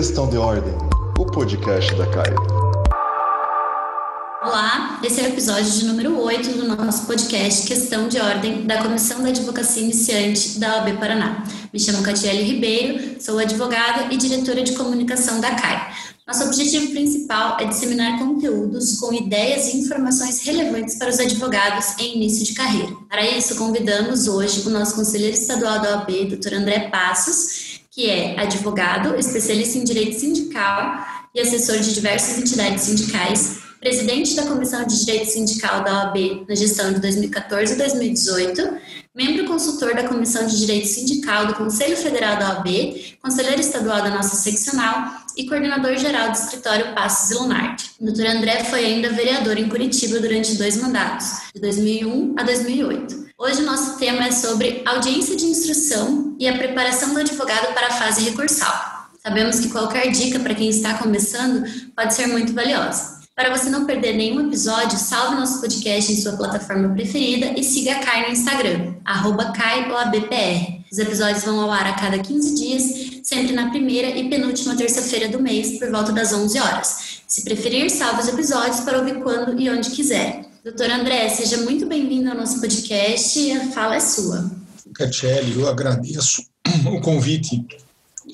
Questão de Ordem, o podcast da CAI. Olá, esse é o episódio de número 8 do nosso podcast Questão de Ordem da Comissão da Advocacia Iniciante da OAB Paraná. Me chamo Catiele Ribeiro, sou advogada e diretora de comunicação da CAI. Nosso objetivo principal é disseminar conteúdos com ideias e informações relevantes para os advogados em início de carreira. Para isso, convidamos hoje o nosso conselheiro estadual da OAB, Dr. André Passos, que é advogado, especialista em direito sindical e assessor de diversas entidades sindicais, presidente da Comissão de Direito Sindical da OAB na gestão de 2014 e 2018, membro consultor da Comissão de Direito Sindical do Conselho Federal da OAB, conselheiro estadual da nossa seccional e coordenador geral do escritório Passos e Lunardi. O Dr. André foi ainda vereador em Curitiba durante dois mandatos, de 2001 a 2008. Hoje o nosso tema é sobre audiência de instrução e a preparação do advogado para a fase recursal. Sabemos que qualquer dica para quem está começando pode ser muito valiosa. Para você não perder nenhum episódio, salve nosso podcast em sua plataforma preferida e siga a Kai no Instagram, arroba. Os episódios vão ao ar a cada 15 dias, sempre na primeira e penúltima terça-feira do mês, por volta das 11 horas. Se preferir, salve os episódios para ouvir quando e onde quiser. Doutor André, seja muito bem-vindo ao nosso podcast. A fala é sua. Catiele, eu agradeço o convite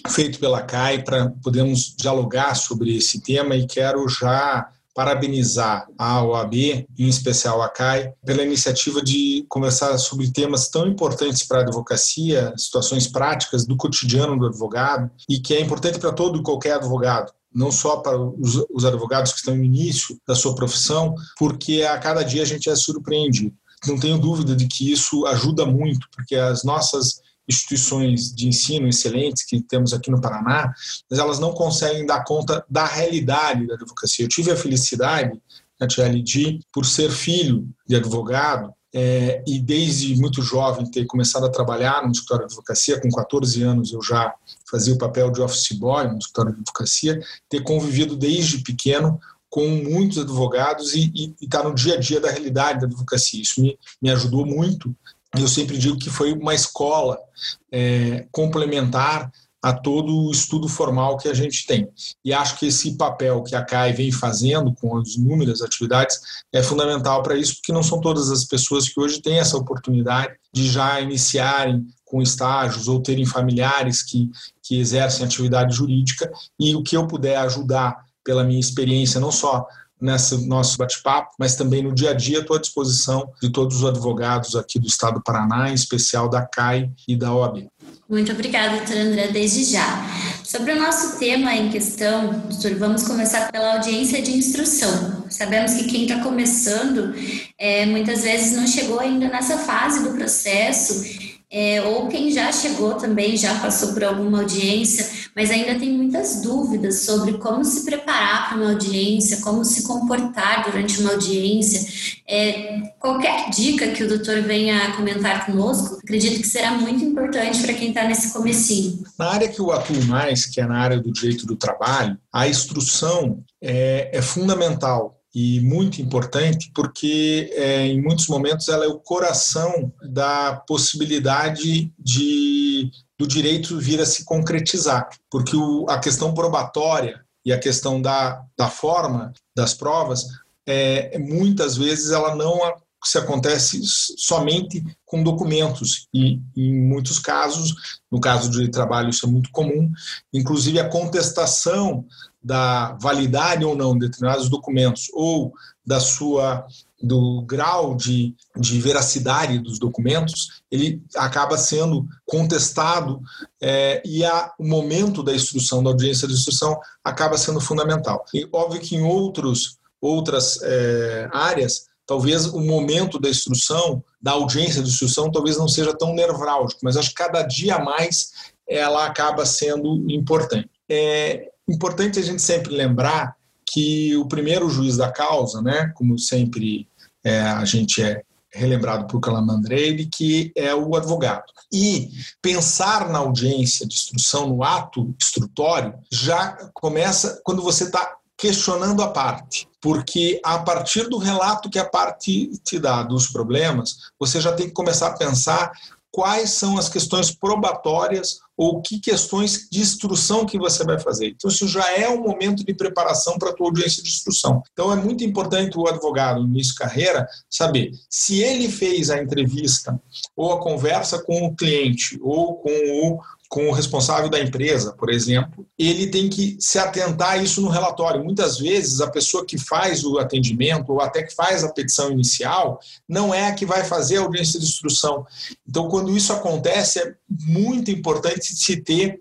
feito pela CAI para podermos dialogar sobre esse tema e quero já parabenizar a OAB, em especial a CAI, pela iniciativa de conversar sobre temas tão importantes para a advocacia, situações práticas do cotidiano do advogado, e que é importante para todo e qualquer advogado não só para os, os, advogados que estão no início da sua profissão, porque a cada dia a gente é surpreendido. Não tenho dúvida de que isso ajuda muito, porque as nossas instituições de ensino excelentes que temos aqui no Paraná, mas elas não conseguem dar conta da realidade da advocacia. Eu tive a felicidade, Natiele, de, por ser filho de advogado, é, e desde muito jovem ter começado a trabalhar no escritório de advocacia, com 14 anos eu já fazia o papel de office boy no escritório de advocacia, ter convivido desde pequeno com muitos advogados e estar tá no dia a dia da realidade da advocacia. Isso me, me ajudou muito eu sempre digo que foi uma escola é, complementar a todo o estudo formal que a gente tem. E acho que esse papel que a CAI vem fazendo com as inúmeras atividades é fundamental para isso, porque não são todas as pessoas que hoje têm essa oportunidade de já iniciarem com estágios ou terem familiares que, que exercem atividade jurídica e o que eu puder ajudar pela minha experiência, não só nesse nosso bate-papo, mas também no dia a dia estou à disposição de todos os advogados aqui do Estado do Paraná, em especial da CAI e da OAB. Muito obrigada, doutor André, desde já. Sobre o nosso tema em questão, doutor, vamos começar pela audiência de instrução. Sabemos que quem está começando é, muitas vezes não chegou ainda nessa fase do processo é, ou quem já chegou também, já passou por alguma audiência, mas ainda tem muitas dúvidas sobre como se preparar para uma audiência, como se comportar durante uma audiência. É, qualquer dica que o doutor venha comentar conosco, acredito que será muito importante para quem está nesse comecinho. Na área que eu atuo mais, que é na área do direito do trabalho, a instrução é, é fundamental e muito importante porque é, em muitos momentos ela é o coração da possibilidade de do direito vir a se concretizar, porque o, a questão probatória e a questão da, da forma das provas é, muitas vezes ela não se acontece somente com documentos. E em muitos casos, no caso de trabalho isso é muito comum, inclusive a contestação da validade ou não de determinados documentos ou da sua do grau de, de veracidade dos documentos, ele acaba sendo contestado é, e a, o momento da instrução, da audiência de instrução, acaba sendo fundamental. E óbvio que em outros, outras é, áreas, talvez o momento da instrução, da audiência de instrução, talvez não seja tão nevrálgico, mas acho que cada dia mais ela acaba sendo importante. É, Importante a gente sempre lembrar que o primeiro juiz da causa, né, como sempre é, a gente é relembrado por Calamandrei, que é o advogado. E pensar na audiência de instrução, no ato instrutório, já começa quando você está questionando a parte, porque a partir do relato que a parte te dá dos problemas, você já tem que começar a pensar quais são as questões probatórias ou que questões de instrução que você vai fazer. Então, isso já é um momento de preparação para a tua audiência de instrução. Então, é muito importante o advogado, no início de carreira, saber se ele fez a entrevista ou a conversa com o cliente ou com o com o responsável da empresa, por exemplo, ele tem que se atentar a isso no relatório. Muitas vezes, a pessoa que faz o atendimento ou até que faz a petição inicial não é a que vai fazer a audiência de instrução. Então, quando isso acontece, é muito importante se ter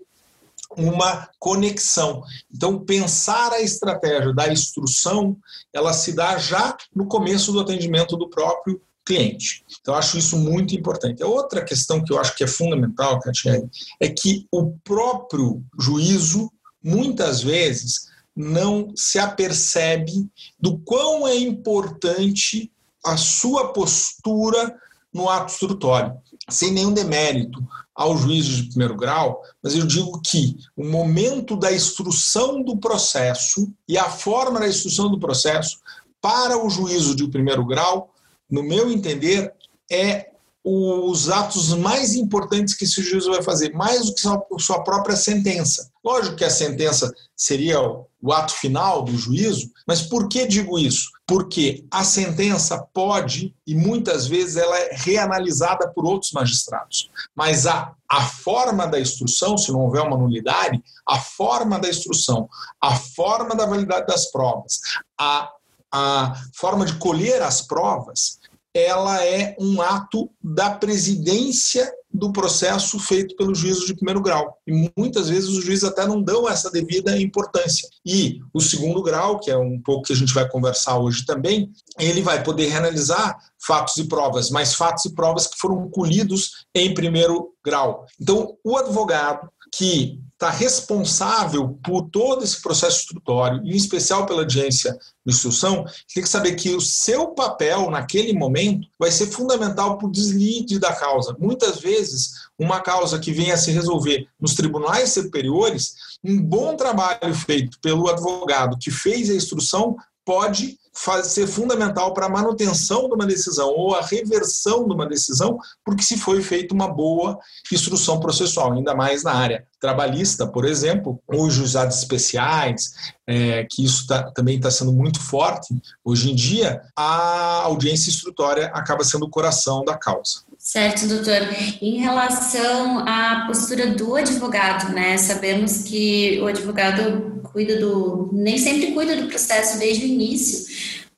uma conexão. Então, pensar a estratégia da instrução, ela se dá já no começo do atendimento do próprio cliente. Então, acho isso muito importante. A outra questão que eu acho que é fundamental, Catiele, é que o próprio juízo, muitas vezes, não se apercebe do quão é importante a sua postura no ato instrutório, sem nenhum demérito ao juiz de primeiro grau, mas eu digo que o momento da instrução do processo e a forma da instrução do processo para o juízo de primeiro grau no meu entender, é os atos mais importantes que esse juiz vai fazer, mais do que sua própria sentença. Lógico que a sentença seria o ato final do juízo, mas por que digo isso? Porque a sentença pode, e muitas vezes ela é reanalisada por outros magistrados, mas a, a forma da instrução, se não houver uma nulidade, a forma da instrução, a forma da validade das provas, a a forma de colher as provas, ela é um ato da presidência do processo feito pelo juízo de primeiro grau. E muitas vezes os juízes até não dão essa devida importância. E o segundo grau, que é um pouco que a gente vai conversar hoje também, ele vai poder reanalisar fatos e provas, mas fatos e provas que foram colhidos em primeiro grau. Então, o advogado que está responsável por todo esse processo instrutório, em especial pela audiência de instrução, tem que saber que o seu papel naquele momento vai ser fundamental para o deslide da causa. Muitas vezes, uma causa que venha a se resolver nos tribunais superiores, um bom trabalho feito pelo advogado que fez a instrução pode ser fundamental para a manutenção de uma decisão ou a reversão de uma decisão, porque se foi feita uma boa instrução processual, ainda mais na área trabalhista, por exemplo, ou juizados especiais, é, que isso tá, também está sendo muito forte hoje em dia, a audiência instrutória acaba sendo o coração da causa. Certo, doutor. Em relação à postura do advogado, né? Sabemos que o advogado cuida do, nem sempre cuida do processo desde o início,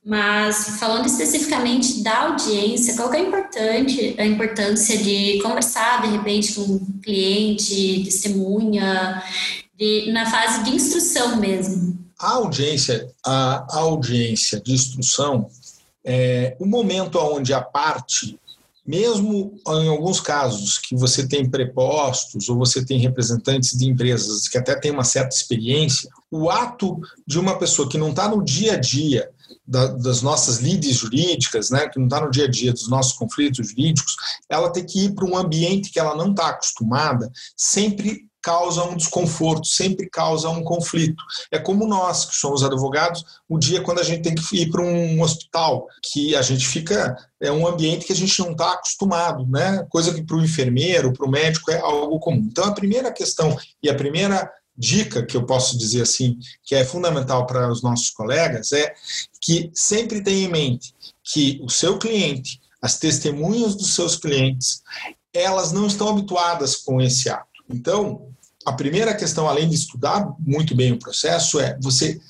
mas falando especificamente da audiência, qual é importante, a importância de conversar de repente com o cliente, testemunha, de, na fase de instrução mesmo? A audiência, a audiência de instrução é o momento onde a parte mesmo em alguns casos que você tem prepostos ou você tem representantes de empresas que até têm uma certa experiência, o ato de uma pessoa que não está no dia a dia da, das nossas lides jurídicas, né, que não está no dia a dia dos nossos conflitos jurídicos, ela tem que ir para um ambiente que ela não está acostumada, sempre causa um desconforto, sempre causa um conflito. É como nós, que somos advogados, o dia quando a gente tem que ir para um hospital, que a gente fica, é um ambiente que a gente não está acostumado, né? Coisa que para o enfermeiro, para o médico é algo comum. Então, a primeira questão e a primeira dica que eu posso dizer assim, que é fundamental para os nossos colegas, é que sempre tenha em mente que o seu cliente, as testemunhas dos seus clientes, elas não estão habituadas com esse ato. Então, a primeira questão, além de estudar muito bem o processo, é você,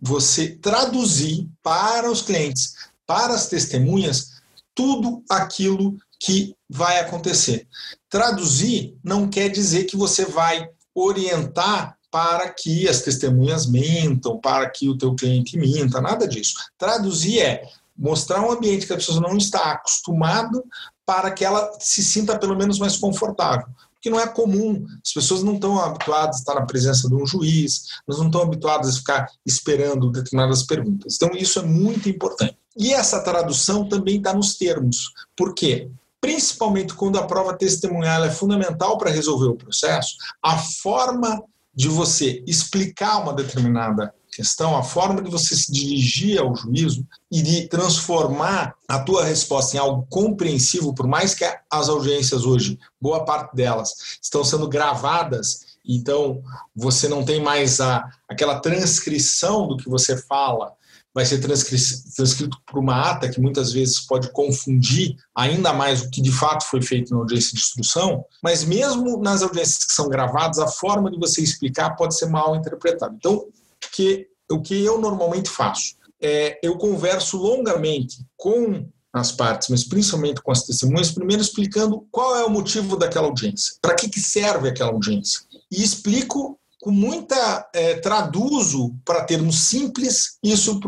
você traduzir para os clientes, para as testemunhas, tudo aquilo que vai acontecer. Traduzir não quer dizer que você vai orientar para que as testemunhas mintam, para que o teu cliente minta, nada disso. Traduzir é mostrar um ambiente que a pessoa não está acostumada para que ela se sinta pelo menos mais confortável que não é comum. As pessoas não estão habituadas a estar na presença de um juiz, elas não estão habituadas a ficar esperando determinadas perguntas. Então, isso é muito importante. E essa tradução também está nos termos. Por quê? Principalmente quando a prova testemunhal é fundamental para resolver o processo, a forma de você explicar uma determinada questão, a forma de você se dirigir ao juízo e de transformar a tua resposta em algo compreensivo, por mais que as audiências hoje, boa parte delas, estão sendo gravadas, então você não tem mais a, aquela transcrição do que você fala, vai ser transcrito por uma ata que muitas vezes pode confundir ainda mais o que de fato foi feito na audiência de instrução, mas mesmo nas audiências que são gravadas, a forma de você explicar pode ser mal interpretada. Então, que o que eu normalmente faço é eu converso longamente com as partes, mas principalmente com as testemunhas, primeiro explicando qual é o motivo daquela audiência, para que, que serve aquela audiência. E explico com muita. É, traduzo para termos simples isso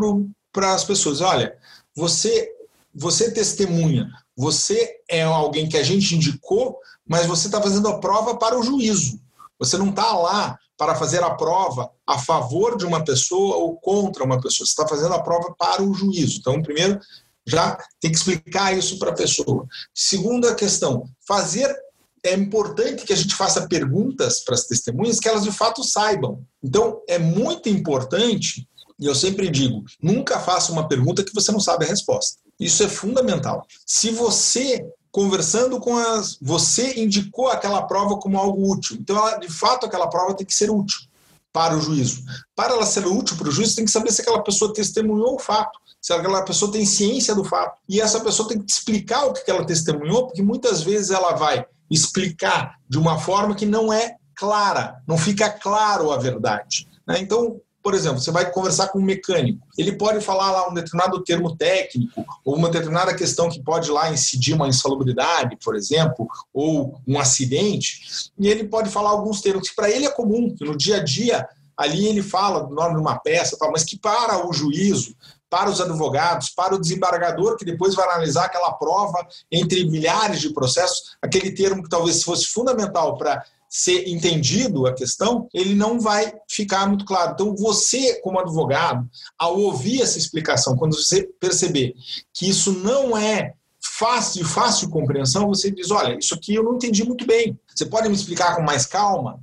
para as pessoas. Olha, você, você testemunha, você é alguém que a gente indicou, mas você está fazendo a prova para o juízo. Você não está lá para fazer a prova a favor de uma pessoa ou contra uma pessoa. Você está fazendo a prova para o juízo. Então, primeiro, já tem que explicar isso para a pessoa. Segunda questão, fazer é importante que a gente faça perguntas para as testemunhas que elas de fato saibam. Então, é muito importante, e eu sempre digo, nunca faça uma pergunta que você não sabe a resposta. Isso é fundamental. Se você conversando com as. Você indicou aquela prova como algo útil. Então, ela, de fato, aquela prova tem que ser útil para o juízo. Para ela ser útil para o juízo, tem que saber se aquela pessoa testemunhou o fato, se aquela pessoa tem ciência do fato. E essa pessoa tem que explicar o que ela testemunhou, porque muitas vezes ela vai explicar de uma forma que não é clara, não fica claro a verdade. Né? Então, por exemplo, você vai conversar com um mecânico, ele pode falar lá um determinado termo técnico, ou uma determinada questão que pode lá incidir uma insalubridade, por exemplo, ou um acidente, e ele pode falar alguns termos que para ele é comum, que no dia a dia ali ele fala do nome de uma peça, mas que para o juízo, para os advogados, para o desembargador, que depois vai analisar aquela prova entre milhares de processos, aquele termo que talvez fosse fundamental para ser entendido a questão, ele não vai ficar muito claro. Então, você, como advogado, ao ouvir essa explicação, quando você perceber que isso não é fácil, fácil compreensão, você diz: olha, isso aqui eu não entendi muito bem. Você pode me explicar com mais calma?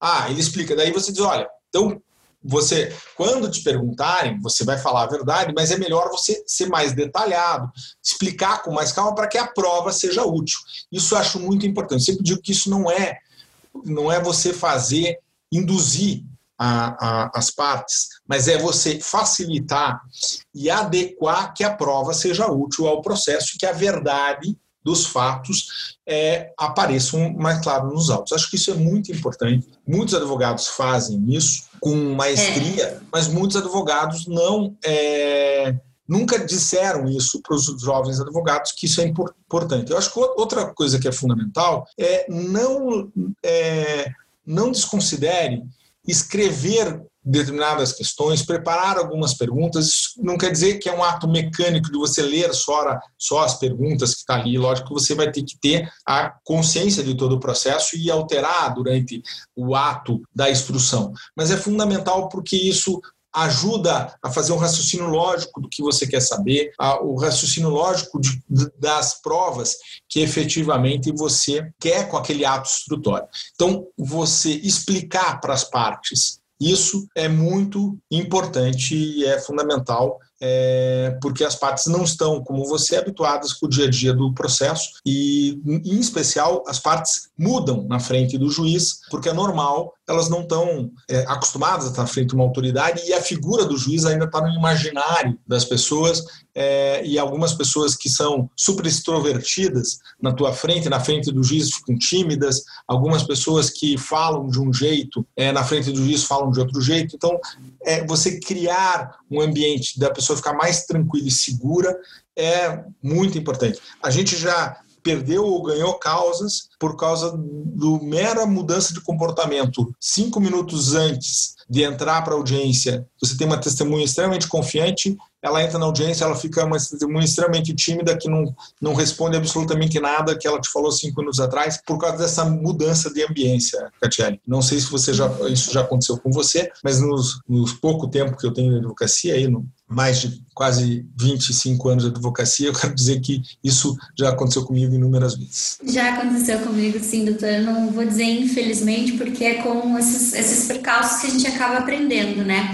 Ah, ele explica. Daí você diz: olha, então você, quando te perguntarem, você vai falar a verdade, mas é melhor você ser mais detalhado, explicar com mais calma para que a prova seja útil. Isso eu acho muito importante. Eu sempre digo que isso não é não é você fazer, induzir a, a, as partes, mas é você facilitar e adequar que a prova seja útil ao processo e que a verdade dos fatos é, apareçam mais claro nos autos. Acho que isso é muito importante. Muitos advogados fazem isso com maestria, é. mas muitos advogados não é, nunca disseram isso para os jovens advogados, que isso é importante. Eu acho que outra coisa que é fundamental é não, é, não desconsidere escrever determinadas questões, preparar algumas perguntas. Isso não quer dizer que é um ato mecânico de você ler só, só as perguntas que está ali. Lógico que você vai ter que ter a consciência de todo o processo e alterar durante o ato da instrução. Mas é fundamental porque isso ajuda a fazer um raciocínio lógico do que você quer saber, a, o raciocínio lógico de, das provas que efetivamente você quer com aquele ato instrutório. Então, você explicar para as partes isso é muito importante e é fundamental é, porque as partes não estão, como você, habituadas com o dia a dia do processo e, em especial, as partes mudam na frente do juiz, porque é normal, elas não estão é, acostumadas a estar frente de uma autoridade e a figura do juiz ainda está no imaginário das pessoas é, e algumas pessoas que são super extrovertidas na tua frente, na frente do juiz ficam tímidas, algumas pessoas que falam de um jeito, é, na frente do juiz falam de outro jeito, então é, você criar um ambiente da pessoa ficar mais tranquila e segura é muito importante. A gente já perdeu ou ganhou causas por causa do mera mudança de comportamento. Cinco minutos antes de entrar para a audiência, você tem uma testemunha extremamente confiante, ela entra na audiência, ela fica uma testemunha extremamente tímida, que não, não responde absolutamente nada que ela te falou cinco minutos atrás, por causa dessa mudança de ambiência, Catiele. Não sei se você já, isso já aconteceu com você, mas nos, nos pouco tempo que eu tenho de advocacia, aí, no mais de quase 25 anos de advocacia, eu quero dizer que isso já aconteceu comigo inúmeras vezes. Já aconteceu comigo, sim, doutor. Eu não vou dizer infelizmente, porque é com esses, esses percalços que a gente acaba aprendendo, né?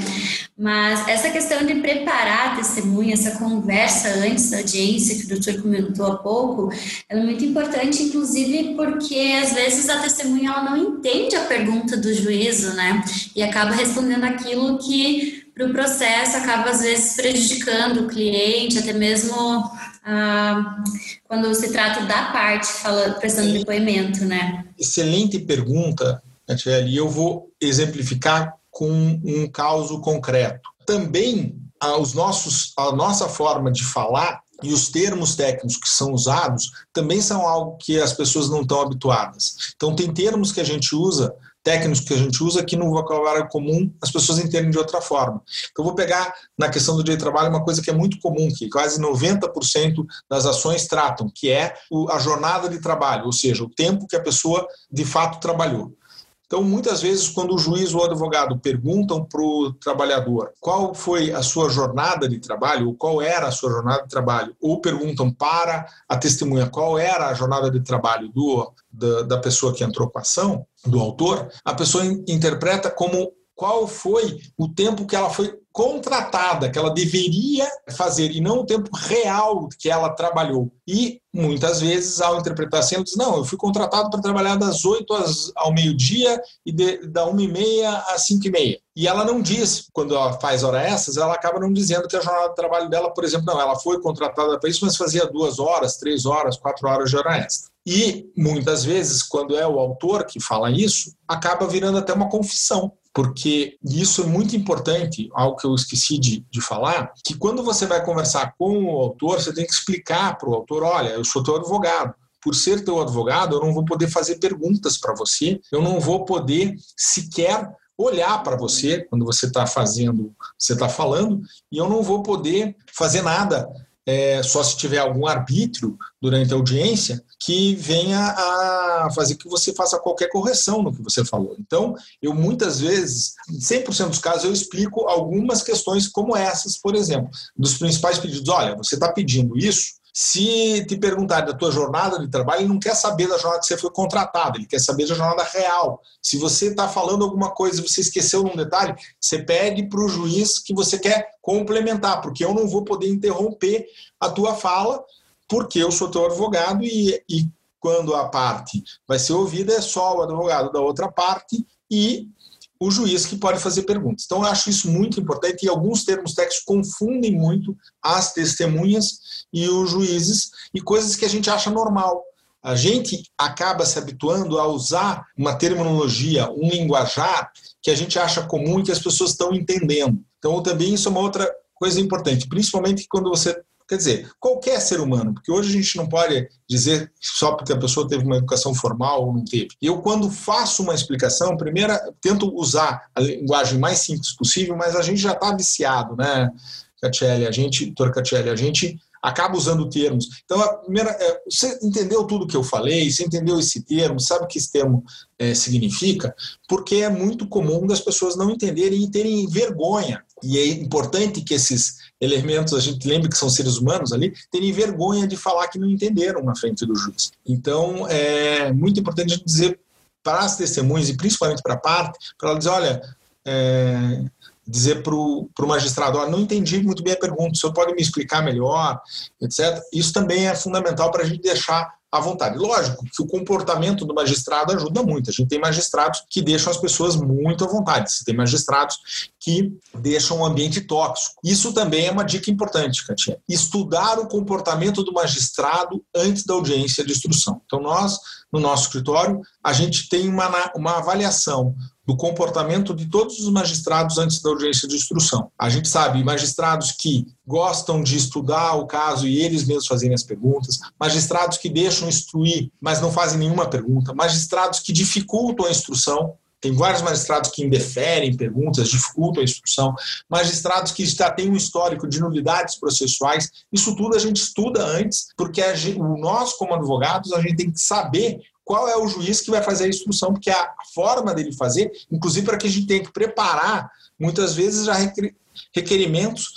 Mas essa questão de preparar a testemunha, essa conversa antes da audiência, que o doutor comentou há pouco, é muito importante, inclusive porque às vezes a testemunha ela não entende a pergunta do juízo, né? E acaba respondendo aquilo que para o processo acaba às vezes prejudicando o cliente, até mesmo ah, quando se trata da parte fala, prestando depoimento, né? Excelente pergunta, Natiele, e eu vou exemplificar com um caso concreto. Também os nossos, a nossa forma de falar e os termos técnicos que são usados também são algo que as pessoas não estão habituadas. Então, tem termos que a gente usa técnicos que a gente usa que no vocabulário comum as pessoas entendem de outra forma. Então, vou pegar na questão do direito de trabalho uma coisa que é muito comum, que quase 90% das ações tratam, que é a jornada de trabalho, ou seja, o tempo que a pessoa de fato trabalhou. Então, muitas vezes, quando o juiz ou o advogado perguntam para o trabalhador qual foi a sua jornada de trabalho, ou qual era a sua jornada de trabalho, ou perguntam para a testemunha qual era a jornada de trabalho do, da, da pessoa que entrou com a ação, do autor, a pessoa interpreta como qual foi o tempo que ela foi contratada, que ela deveria fazer, e não o tempo real que ela trabalhou. E muitas vezes, ao interpretar assim, ela diz: Não, eu fui contratado para trabalhar das 8 às, ao meio-dia e de, da 1 e meia às 5 e meia. E ela não diz, quando ela faz hora essas, ela acaba não dizendo que a jornada de trabalho dela, por exemplo, não, ela foi contratada para isso, mas fazia duas horas, três horas, quatro horas de hora extra. E muitas vezes, quando é o autor que fala isso, acaba virando até uma confissão porque isso é muito importante, algo que eu esqueci de, de falar, que quando você vai conversar com o autor, você tem que explicar para o autor, olha, eu sou teu advogado, por ser teu advogado, eu não vou poder fazer perguntas para você, eu não vou poder sequer olhar para você quando você está fazendo, você está falando, e eu não vou poder fazer nada é, só se tiver algum arbítrio durante a audiência que venha a fazer que você faça qualquer correção no que você falou. Então, eu muitas vezes, em 100% dos casos, eu explico algumas questões como essas, por exemplo, dos principais pedidos. Olha, você está pedindo isso, se te perguntar da tua jornada de trabalho, ele não quer saber da jornada que você foi contratado, ele quer saber da jornada real. Se você está falando alguma coisa você esqueceu num detalhe, você pede para o juiz que você quer complementar, porque eu não vou poder interromper a tua fala, porque eu sou teu advogado e, e quando a parte vai ser ouvida é só o advogado da outra parte e o juiz que pode fazer perguntas. Então, eu acho isso muito importante e alguns termos técnicos confundem muito as testemunhas e os juízes e coisas que a gente acha normal. A gente acaba se habituando a usar uma terminologia, um linguajar que a gente acha comum e que as pessoas estão entendendo. Então, também isso é uma outra coisa importante, principalmente quando você Quer dizer, qualquer ser humano, porque hoje a gente não pode dizer só porque a pessoa teve uma educação formal ou não teve. Eu, quando faço uma explicação, primeiro tento usar a linguagem mais simples possível, mas a gente já está viciado, né, Catiele? A gente, doutor Catiele, a gente acaba usando termos. Então, primeira, é, você entendeu tudo que eu falei, você entendeu esse termo, sabe o que esse termo é, significa? Porque é muito comum das pessoas não entenderem e terem vergonha. E é importante que esses elementos, a gente lembre que são seres humanos ali, terem vergonha de falar que não entenderam na frente do juiz. Então, é muito importante dizer para as testemunhas e principalmente para a parte, para ela dizer, olha, é, dizer para o magistrado, olha, não entendi muito bem a pergunta, o senhor pode me explicar melhor, etc. Isso também é fundamental para a gente deixar à vontade. Lógico que o comportamento do magistrado ajuda muito. A gente tem magistrados que deixam as pessoas muito à vontade. Você tem magistrados que deixam o ambiente tóxico. Isso também é uma dica importante, Katia. Estudar o comportamento do magistrado antes da audiência de instrução. Então, nós, no nosso escritório, a gente tem uma, uma avaliação do comportamento de todos os magistrados antes da audiência de instrução. A gente sabe magistrados que gostam de estudar o caso e eles mesmos fazerem as perguntas, magistrados que deixam instruir, mas não fazem nenhuma pergunta, magistrados que dificultam a instrução, tem vários magistrados que indeferem perguntas, dificultam a instrução, magistrados que já têm um histórico de nulidades processuais. Isso tudo a gente estuda antes, porque gente, nós, como advogados, a gente tem que saber qual é o juiz que vai fazer a instrução, porque a forma dele fazer, inclusive para que a gente tenha que preparar, muitas vezes já requerimentos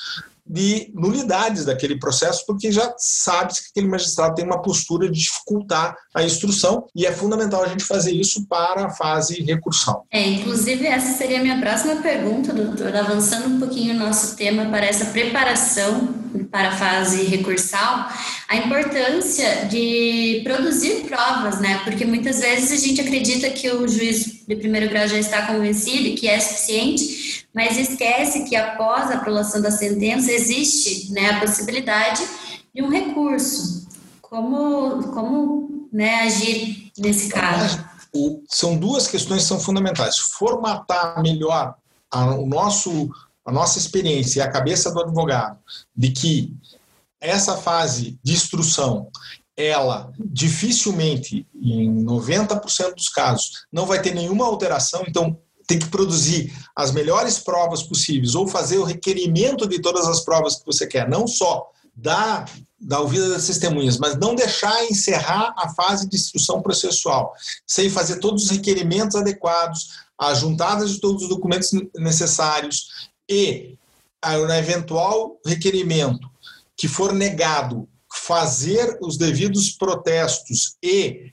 de nulidades daquele processo, porque já sabe que aquele magistrado tem uma postura de dificultar a instrução e é fundamental a gente fazer isso para a fase recursal. É, inclusive essa seria a minha próxima pergunta, doutor, avançando um pouquinho o nosso tema para essa preparação para a fase recursal, a importância de produzir provas, né? Porque muitas vezes a gente acredita que o juiz de primeiro grau já está convencido que é suficiente, mas esquece que após a aprovação da sentença existe né, a possibilidade de um recurso. Como, como né, agir nesse caso? São duas questões que são fundamentais. Formatar melhor o nosso, a nossa experiência e a cabeça do advogado de que essa fase de instrução ela dificilmente, em 90% dos casos, não vai ter nenhuma alteração, então tem que produzir as melhores provas possíveis ou fazer o requerimento de todas as provas que você quer, não só da, da ouvida das testemunhas, mas não deixar encerrar a fase de instrução processual, sem fazer todos os requerimentos adequados, a juntada de todos os documentos necessários e, no eventual requerimento que for negado, fazer os devidos protestos e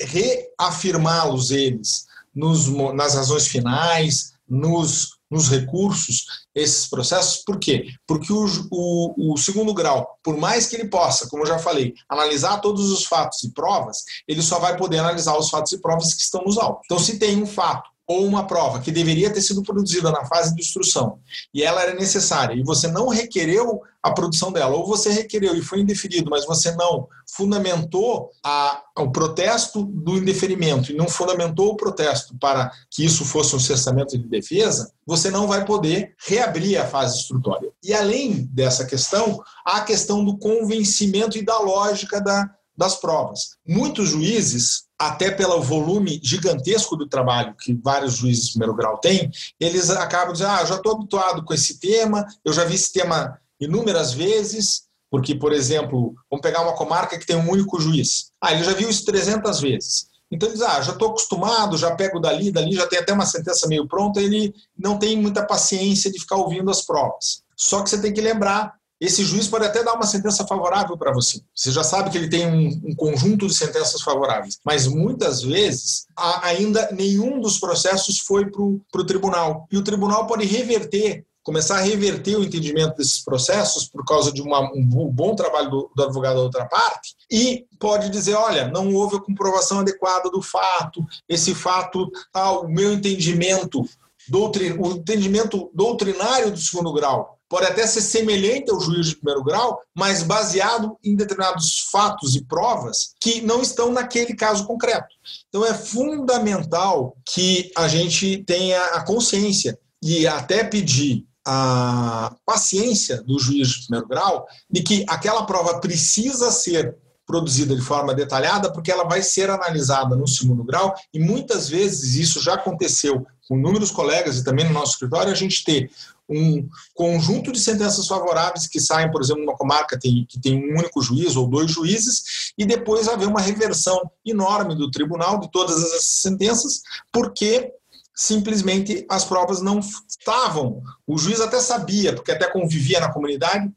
reafirmá-los eles nos, nas razões finais, nos, nos recursos, esses processos. Por quê? Porque o, o, o, segundo grau, por mais que ele possa, como eu já falei, analisar todos os fatos e provas, ele só vai poder analisar os fatos e provas que estão nos autos. Então, se tem um fato ou uma prova que deveria ter sido produzida na fase de instrução e ela era necessária e você não requereu a produção dela, ou você requereu e foi indeferido, mas você não fundamentou a, o protesto do indeferimento e não fundamentou o protesto para que isso fosse um cessamento de defesa, você não vai poder reabrir a fase instrutória. E além dessa questão, há a questão do convencimento e da lógica da, das provas. Muitos juízes, até pelo volume gigantesco do trabalho que vários juízes de primeiro grau têm, eles acabam dizendo: ah, já estou habituado com esse tema, eu já vi esse tema inúmeras vezes, porque, por exemplo, vamos pegar uma comarca que tem um único juiz. Ah, ele já viu isso 300 vezes. Então ele diz: ah, já estou acostumado, já pego dali, dali, já tem até uma sentença meio pronta, ele não tem muita paciência de ficar ouvindo as provas. Só que você tem que lembrar esse juiz pode até dar uma sentença favorável para você. Você já sabe que ele tem um, um conjunto de sentenças favoráveis, mas muitas vezes ainda nenhum dos processos foi para o tribunal. E o tribunal pode reverter começar a reverter o entendimento desses processos por causa de uma, um bom trabalho do, do, advogado da outra parte e pode dizer, olha, não houve a comprovação adequada do fato, esse fato, ah, o meu entendimento, doutrin, o entendimento doutrinário do segundo grau pode até ser semelhante ao juiz de primeiro grau, mas baseado em determinados fatos e provas que não estão naquele caso concreto. Então é fundamental que a gente tenha a consciência e até pedir a paciência do juiz de primeiro grau de que aquela prova precisa ser produzida de forma detalhada, porque ela vai ser analisada no segundo grau, e muitas vezes isso já aconteceu com inúmeros colegas e também no nosso escritório, a gente ter um conjunto de sentenças favoráveis que saem, por exemplo, numa comarca tem, que tem um único juiz ou dois juízes, e depois haver uma reversão enorme do tribunal de todas essas sentenças, porque simplesmente as provas não estavam. O juiz até sabia, porque até convivia na comunidade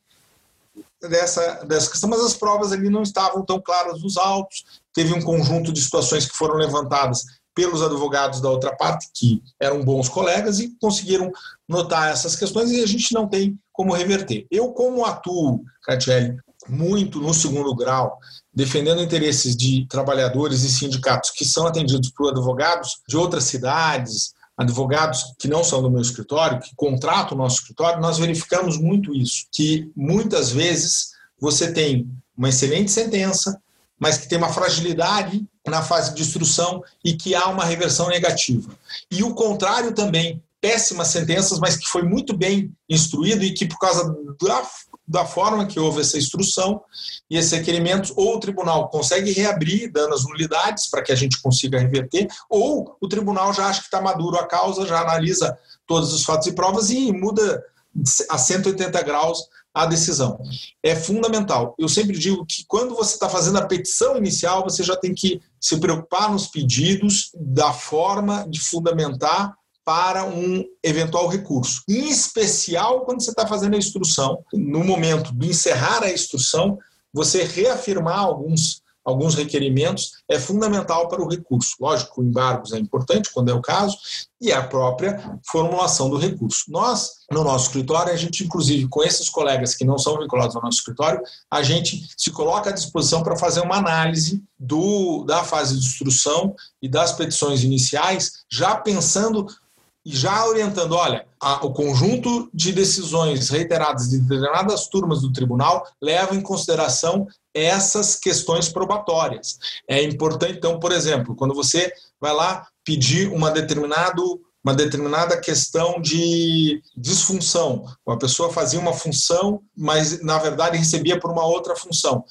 dessa, dessa questão, mas as provas ali não estavam tão claras nos autos. Teve um conjunto de situações que foram levantadas pelos advogados da outra parte, que eram bons colegas e conseguiram notar essas questões e a gente não tem como reverter. Eu, como atuo, Catiele, muito no segundo grau, defendendo interesses de trabalhadores e sindicatos que são atendidos por advogados de outras cidades, advogados que não são do meu escritório, que contratam o nosso escritório, nós verificamos muito isso, que muitas vezes você tem uma excelente sentença, mas que tem uma fragilidade na fase de instrução e que há uma reversão negativa. E o contrário também, péssimas sentenças, mas que foi muito bem instruído e que por causa da, da forma que houve essa instrução e esses requerimentos, ou o tribunal consegue reabrir, dando as nulidades para que a gente consiga reverter, ou o tribunal já acha que está maduro a causa, já analisa todos os fatos e provas e muda a 180 graus a decisão. É fundamental. Eu sempre digo que quando você está fazendo a petição inicial, você já tem que se preocupar nos pedidos, da forma de fundamentar para um eventual recurso. Em especial quando você está fazendo a instrução, no momento de encerrar a instrução, você reafirmar alguns alguns requerimentos, é fundamental para o recurso. Lógico, embargos é importante quando é o caso, e a própria formulação do recurso. Nós, no nosso escritório, a gente, inclusive, com esses colegas que não são vinculados ao nosso escritório, a gente se coloca à disposição para fazer uma análise do, da fase de instrução e das petições iniciais, já pensando e já orientando, olha, a, o conjunto de decisões reiteradas de determinadas turmas do tribunal leva em consideração essas questões probatórias. É importante, então, por exemplo, quando você vai lá pedir uma determinado uma determinada questão de disfunção. Uma pessoa fazia uma função, mas na verdade recebia por uma outra função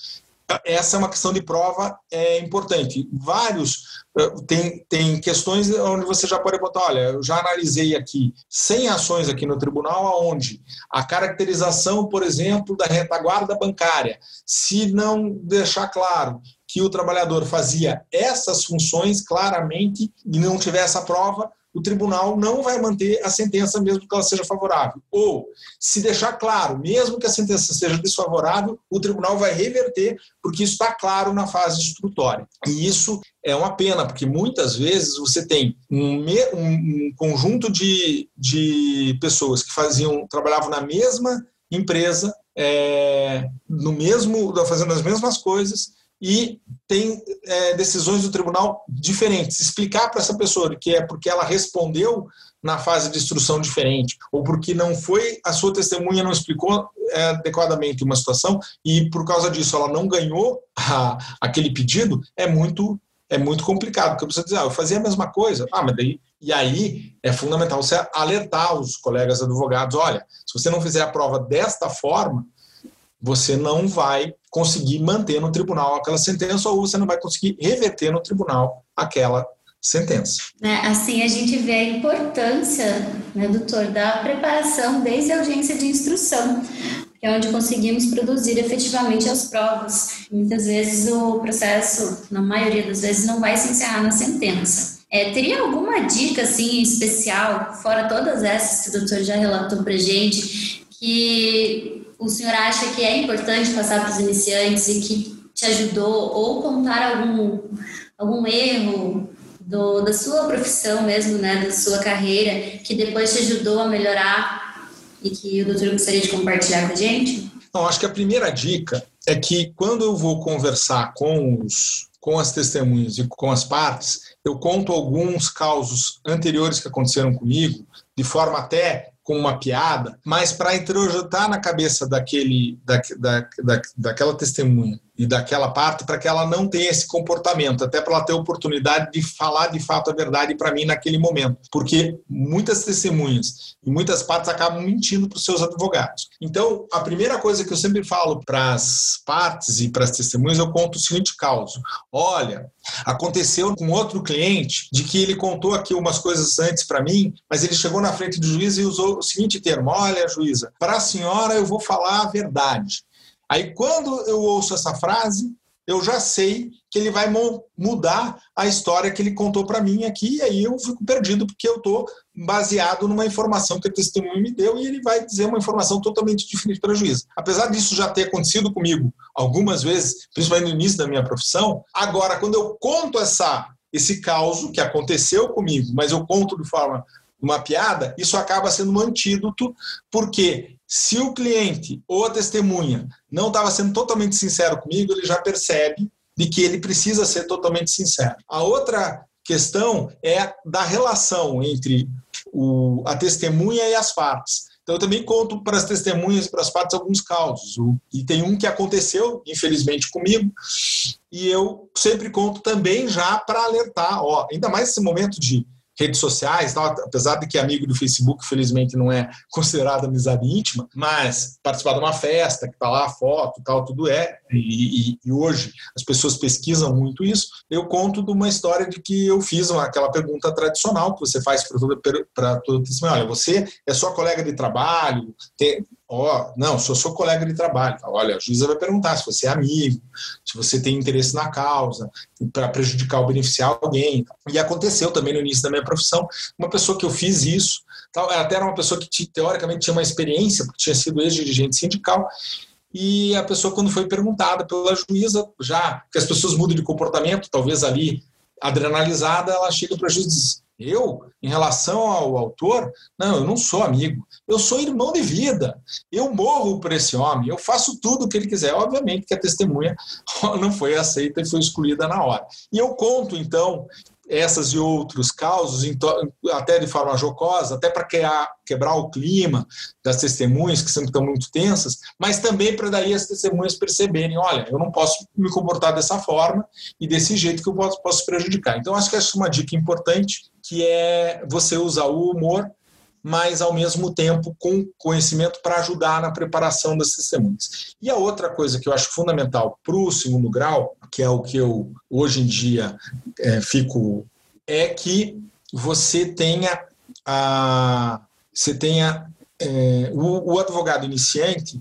essa é uma questão de prova é importante. Vários eh, tem, tem questões onde você já pode botar, olha, eu já analisei aqui 100 ações aqui no tribunal aonde a caracterização, por exemplo, da retaguarda bancária, se não deixar claro que o trabalhador fazia essas funções claramente e não tiver essa prova, o tribunal não vai manter a sentença mesmo que ela seja favorável. Ou, se deixar claro, mesmo que a sentença seja desfavorável, o tribunal vai reverter, porque isso está claro na fase instrutória. E isso é uma pena, porque muitas vezes você tem um, um conjunto de, de pessoas que faziam, trabalhavam na mesma empresa, é, no mesmo, fazendo as mesmas coisas, e tem é, decisões do tribunal diferentes. Explicar para essa pessoa que é porque ela respondeu na fase de instrução diferente, ou porque não foi, a sua testemunha não explicou é, adequadamente uma situação e por causa disso ela não ganhou a, aquele pedido, é muito é muito complicado, porque você diz, ah, eu fazia a mesma coisa, ah, mas daí e aí é fundamental você alertar os colegas advogados, olha, se você não fizer a prova desta forma, você não vai conseguir manter no tribunal aquela sentença ou você não vai conseguir reverter no tribunal aquela sentença. É, assim a gente vê a importância, né, doutor, da preparação desde a audiência de instrução, que é onde conseguimos produzir efetivamente as provas. Muitas vezes o processo, na maioria das vezes, não vai se encerrar na sentença. É, teria alguma dica assim especial, fora todas essas que o doutor já relatou para gente, que o senhor acha que é importante passar para os iniciantes e que te ajudou, ou contar algum, algum erro do, da sua profissão mesmo, né, da sua carreira, que depois te ajudou a melhorar e que o doutor gostaria de compartilhar com a gente? Não, acho que a primeira dica é que quando eu vou conversar com os com as testemunhas e com as partes, eu conto alguns causos anteriores que aconteceram comigo, de forma até com uma piada, mas para introjetar na cabeça daquele, da, da, da, daquela testemunha e daquela parte para que ela não tenha esse comportamento, até para ela ter oportunidade de falar de fato a verdade para mim naquele momento, porque muitas testemunhas e muitas partes acabam mentindo para os seus advogados. Então, a primeira coisa que eu sempre falo para as partes e para as testemunhas, eu conto o seguinte caso: olha, aconteceu com outro cliente de que ele contou aqui umas coisas antes para mim, mas ele chegou na frente do juiz e usou o seguinte termo: olha, juíza, para a senhora eu vou falar a verdade. Aí, quando eu ouço essa frase, eu já sei que ele vai mudar a história que ele contou para mim aqui, e aí eu fico perdido, porque eu estou baseado numa informação que a testemunha me deu, e ele vai dizer uma informação totalmente diferente para a juíza. Apesar disso já ter acontecido comigo algumas vezes, principalmente no início da minha profissão, agora, quando eu conto essa, esse caso que aconteceu comigo, mas eu conto de forma uma piada, isso acaba sendo um antídoto, porque se o cliente ou a testemunha não estava sendo totalmente sincero comigo, ele já percebe de que ele precisa ser totalmente sincero. A outra questão é da relação entre o, a testemunha e as partes. Então, eu também conto para as testemunhas e para as partes alguns casos. E tem um que aconteceu, infelizmente, comigo, e eu sempre conto também já para alertar, ó, ainda mais nesse momento de redes sociais, tal, apesar de que amigo do Facebook, felizmente, não é considerado amizade íntima, mas participar de uma festa, que está lá a foto, tal, tudo é, e, e, e, hoje as pessoas pesquisam muito isso, eu conto de uma história de que eu fiz uma, aquela pergunta tradicional que você faz para toda, para toda testemunha, olha, você é sua colega de trabalho, tem, Ó, oh, não, sou seu colega de trabalho. Olha, a juíza vai perguntar se você é amigo, se você tem interesse na causa, para prejudicar ou beneficiar alguém. E aconteceu também no início da minha profissão, uma pessoa que eu fiz isso, tal, até era uma pessoa que teoricamente tinha uma experiência, porque tinha sido ex-dirigente sindical, e a pessoa, quando foi perguntada pela juíza, já que as pessoas mudam de comportamento, talvez ali adrenalizada, ela chega para a juíza e diz: Eu, em relação ao autor, não, eu não sou amigo, eu sou irmão de vida, eu morro por esse homem, eu faço tudo o que ele quiser. Obviamente que a testemunha não foi aceita e foi excluída na hora. E eu conto, então, essas e outros causos, até de forma jocosa, até para quebrar o clima das testemunhas, que sempre estão muito tensas, mas também para daí as testemunhas perceberem, olha, eu não posso me comportar dessa forma e desse jeito que eu posso, posso prejudicar. Então, acho que essa é uma dica importante, que é você usar o humor, mas ao mesmo tempo com conhecimento para ajudar na preparação das testemunhas. E a outra coisa que eu acho fundamental para o segundo grau, que é o que eu hoje em dia é, fico, é que você tenha a, você tenha é, o, o, advogado iniciante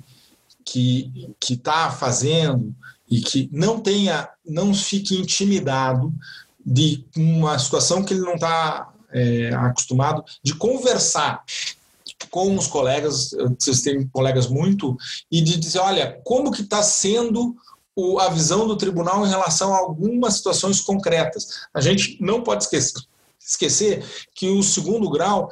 que que está fazendo e que não tenha, não fique intimidado de uma situação que ele não está é, acostumado de conversar com os colegas, vocês têm colegas muito, e de dizer, olha, como que está sendo o, a visão do tribunal em relação a algumas situações concretas. A gente não pode esquecer, esquecer que o segundo grau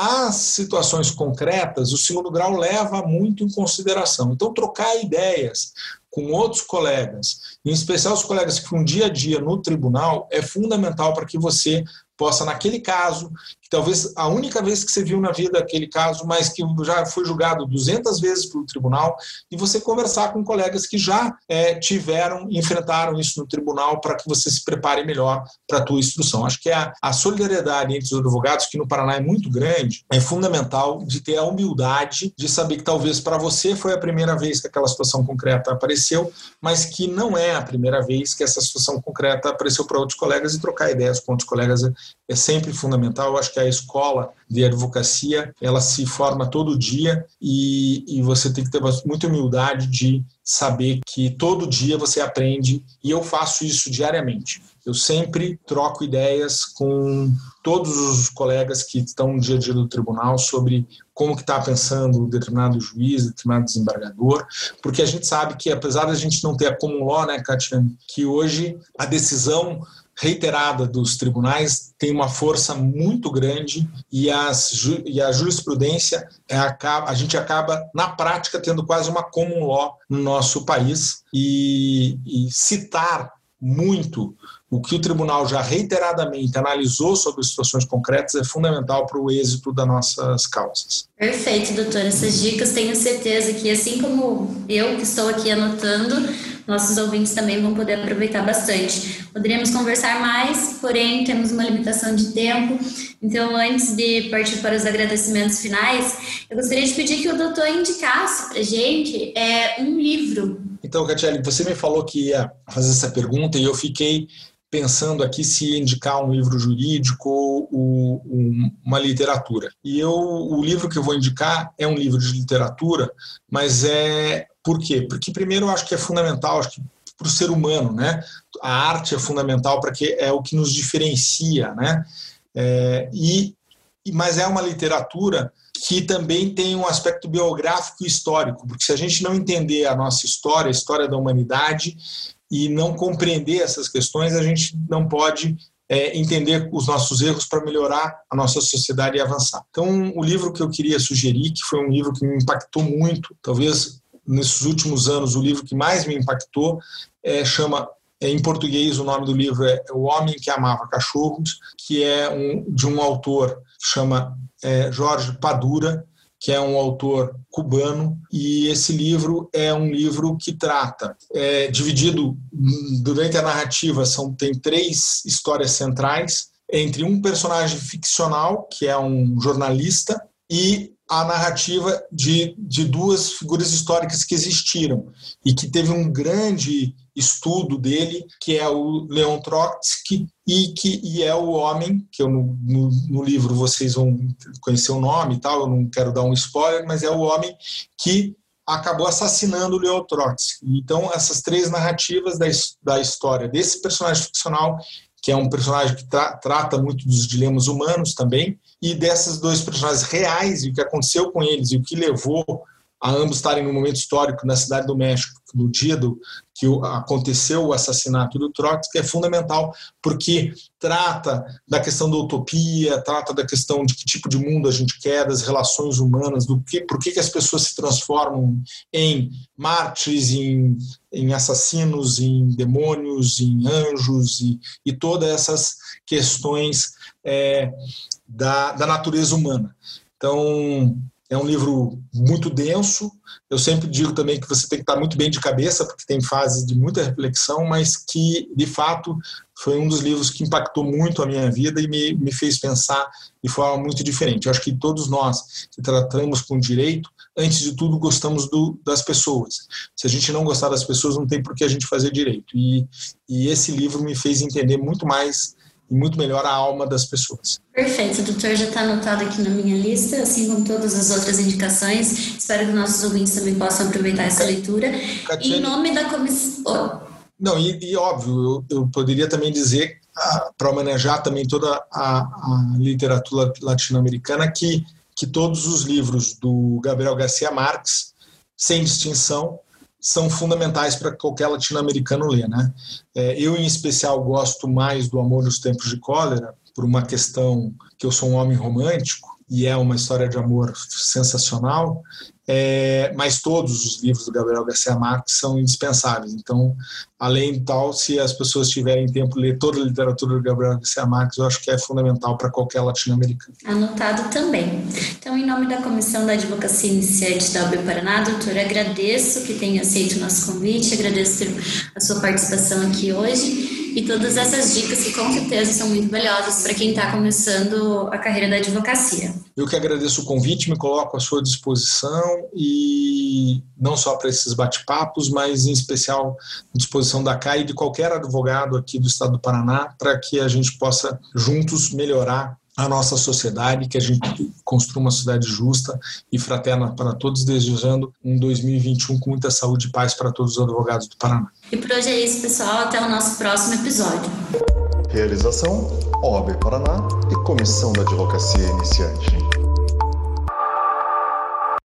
as situações concretas, o segundo grau leva muito em consideração. Então, trocar ideias com outros colegas, em especial os colegas que ficam dia a dia no tribunal, é fundamental para que você possa, naquele caso, que talvez a única vez que você viu na vida aquele caso, mas que já foi julgado 200 vezes pelo tribunal, e você conversar com colegas que já é, tiveram, enfrentaram isso no tribunal, para que você se prepare melhor para a tua instrução. Acho que a, a solidariedade entre os advogados, que no Paraná é muito grande, é fundamental de ter a humildade de saber que talvez para você foi a primeira vez que aquela situação concreta apareceu, mas que não é a primeira vez que essa situação concreta apareceu para outros colegas e trocar ideias com outros colegas é, é sempre fundamental. Eu acho que a escola de advocacia ela se forma todo dia e, e você tem que ter muita humildade de saber que todo dia você aprende e eu faço isso diariamente. Eu sempre troco ideias com todos os colegas que estão no dia a dia do tribunal sobre como que está pensando determinado juiz, determinado desembargador, porque a gente sabe que apesar da gente não ter a common law, né, Katia, que hoje a decisão reiterada dos tribunais tem uma força muito grande e, as, e a jurisprudência é, a gente acaba, na prática, tendo quase uma common law no nosso país e, e citar muito o que o tribunal já reiteradamente analisou sobre situações concretas é fundamental para o êxito das nossas causas. Perfeito, doutor. Essas dicas tenho certeza que, assim como eu que estou aqui anotando, nossos ouvintes também vão poder aproveitar bastante. Poderíamos conversar mais, porém temos uma limitação de tempo. Então, antes de partir para os agradecimentos finais, eu gostaria de pedir que o doutor indicasse para gente é, um livro. Então, Catiele, você me falou que ia fazer essa pergunta e eu fiquei pensando aqui se indicar um livro jurídico ou uma literatura. E eu, o livro que eu vou indicar é um livro de literatura, mas é por quê? Porque primeiro eu acho que é fundamental, acho que para o ser humano, né? A arte é fundamental para que é o que nos diferencia, né? É, e mas é uma literatura que também tem um aspecto biográfico e histórico, porque se a gente não entender a nossa história, a história da humanidade, e não compreender essas questões, a gente não pode é, entender os nossos erros para melhorar a nossa sociedade e avançar. Então, o livro que eu queria sugerir, que foi um livro que me impactou muito, talvez nesses últimos anos o livro que mais me impactou, é, chama é, em português o nome do livro é O Homem que Amava Cachorros, que é um, de um autor que chama é, Jorge Padura, que é um autor cubano, e esse livro é um livro que trata, é, dividido durante a narrativa, são, tem três histórias centrais, entre um personagem ficcional, que é um jornalista, e a narrativa de, de duas figuras históricas que existiram e que teve um grande estudo dele, que é o Leon Trotsky, e que e é o homem, que eu no, no, no, livro vocês vão conhecer o nome e tal, eu não quero dar um spoiler, mas é o homem que acabou assassinando o Leon Trotsky. Então, essas três narrativas da, da história desse personagem ficcional, que é um personagem que tra trata muito dos dilemas humanos também, e desses dois personagens reais, e o que aconteceu com eles, e o que levou a ambos estarem num momento histórico na cidade do México, no dia do que aconteceu o assassinato do Trotsky, é fundamental porque trata da questão da utopia, trata da questão de que tipo de mundo a gente quer, das relações humanas, do que, por que, que as pessoas se transformam em mártires, em, em assassinos, em demônios, em anjos e, e todas essas questões é, da, da natureza humana. Então, é um livro muito denso. Eu sempre digo também que você tem que estar muito bem de cabeça, porque tem fases de muita reflexão, mas que, de fato, foi um dos livros que impactou muito a minha vida e me, me fez pensar de forma muito diferente. Eu acho que todos nós que tratamos com direito, antes de tudo, gostamos do, das pessoas. Se a gente não gostar das pessoas, não tem por que a gente fazer direito. E, e esse livro me fez entender muito mais e muito melhor a alma das pessoas. Perfeito, o doutor já está anotado aqui na minha lista, assim como todas as outras indicações. Espero que nossos ouvintes também possam aproveitar essa leitura. Em nome da comissão. Oh. Não, e, e óbvio, eu, eu, poderia também dizer, para homenagear também toda a, a literatura latino-americana, que, que todos os livros do Gabriel Garcia Marques, sem distinção, são fundamentais para qualquer latino-americano ler. Né? É, eu, em especial, gosto mais do Amor nos Tempos de Cólera, por uma questão que eu sou um homem romântico e é uma história de amor sensacional, é, mas todos os livros do Gabriel Garcia Marques são indispensáveis. Então, além de tal, se as pessoas tiverem tempo de ler toda a literatura do Gabriel Garcia Marques, eu acho que é fundamental para qualquer latino-americano. Anotado também. Então, em nome da Comissão da Advocacia Iniciante da UB Paraná, doutor, agradeço que tenha aceito o nosso convite, agradeço a sua participação aqui hoje e todas essas dicas que com certeza são muito valiosas para quem está começando a carreira da advocacia. Eu que agradeço o convite, me coloco à sua disposição e não só para esses bate-papos, mas em especial à disposição da CAI e de qualquer advogado aqui do estado do Paraná para que a gente possa juntos melhorar a nossa sociedade, que a gente construa uma sociedade justa e fraterna para todos, desejando um 2021 com muita saúde e paz para todos os advogados do Paraná. E por hoje é isso, pessoal. Até o nosso próximo episódio. Realização OAB Paraná e Comissão da Advocacia Iniciante.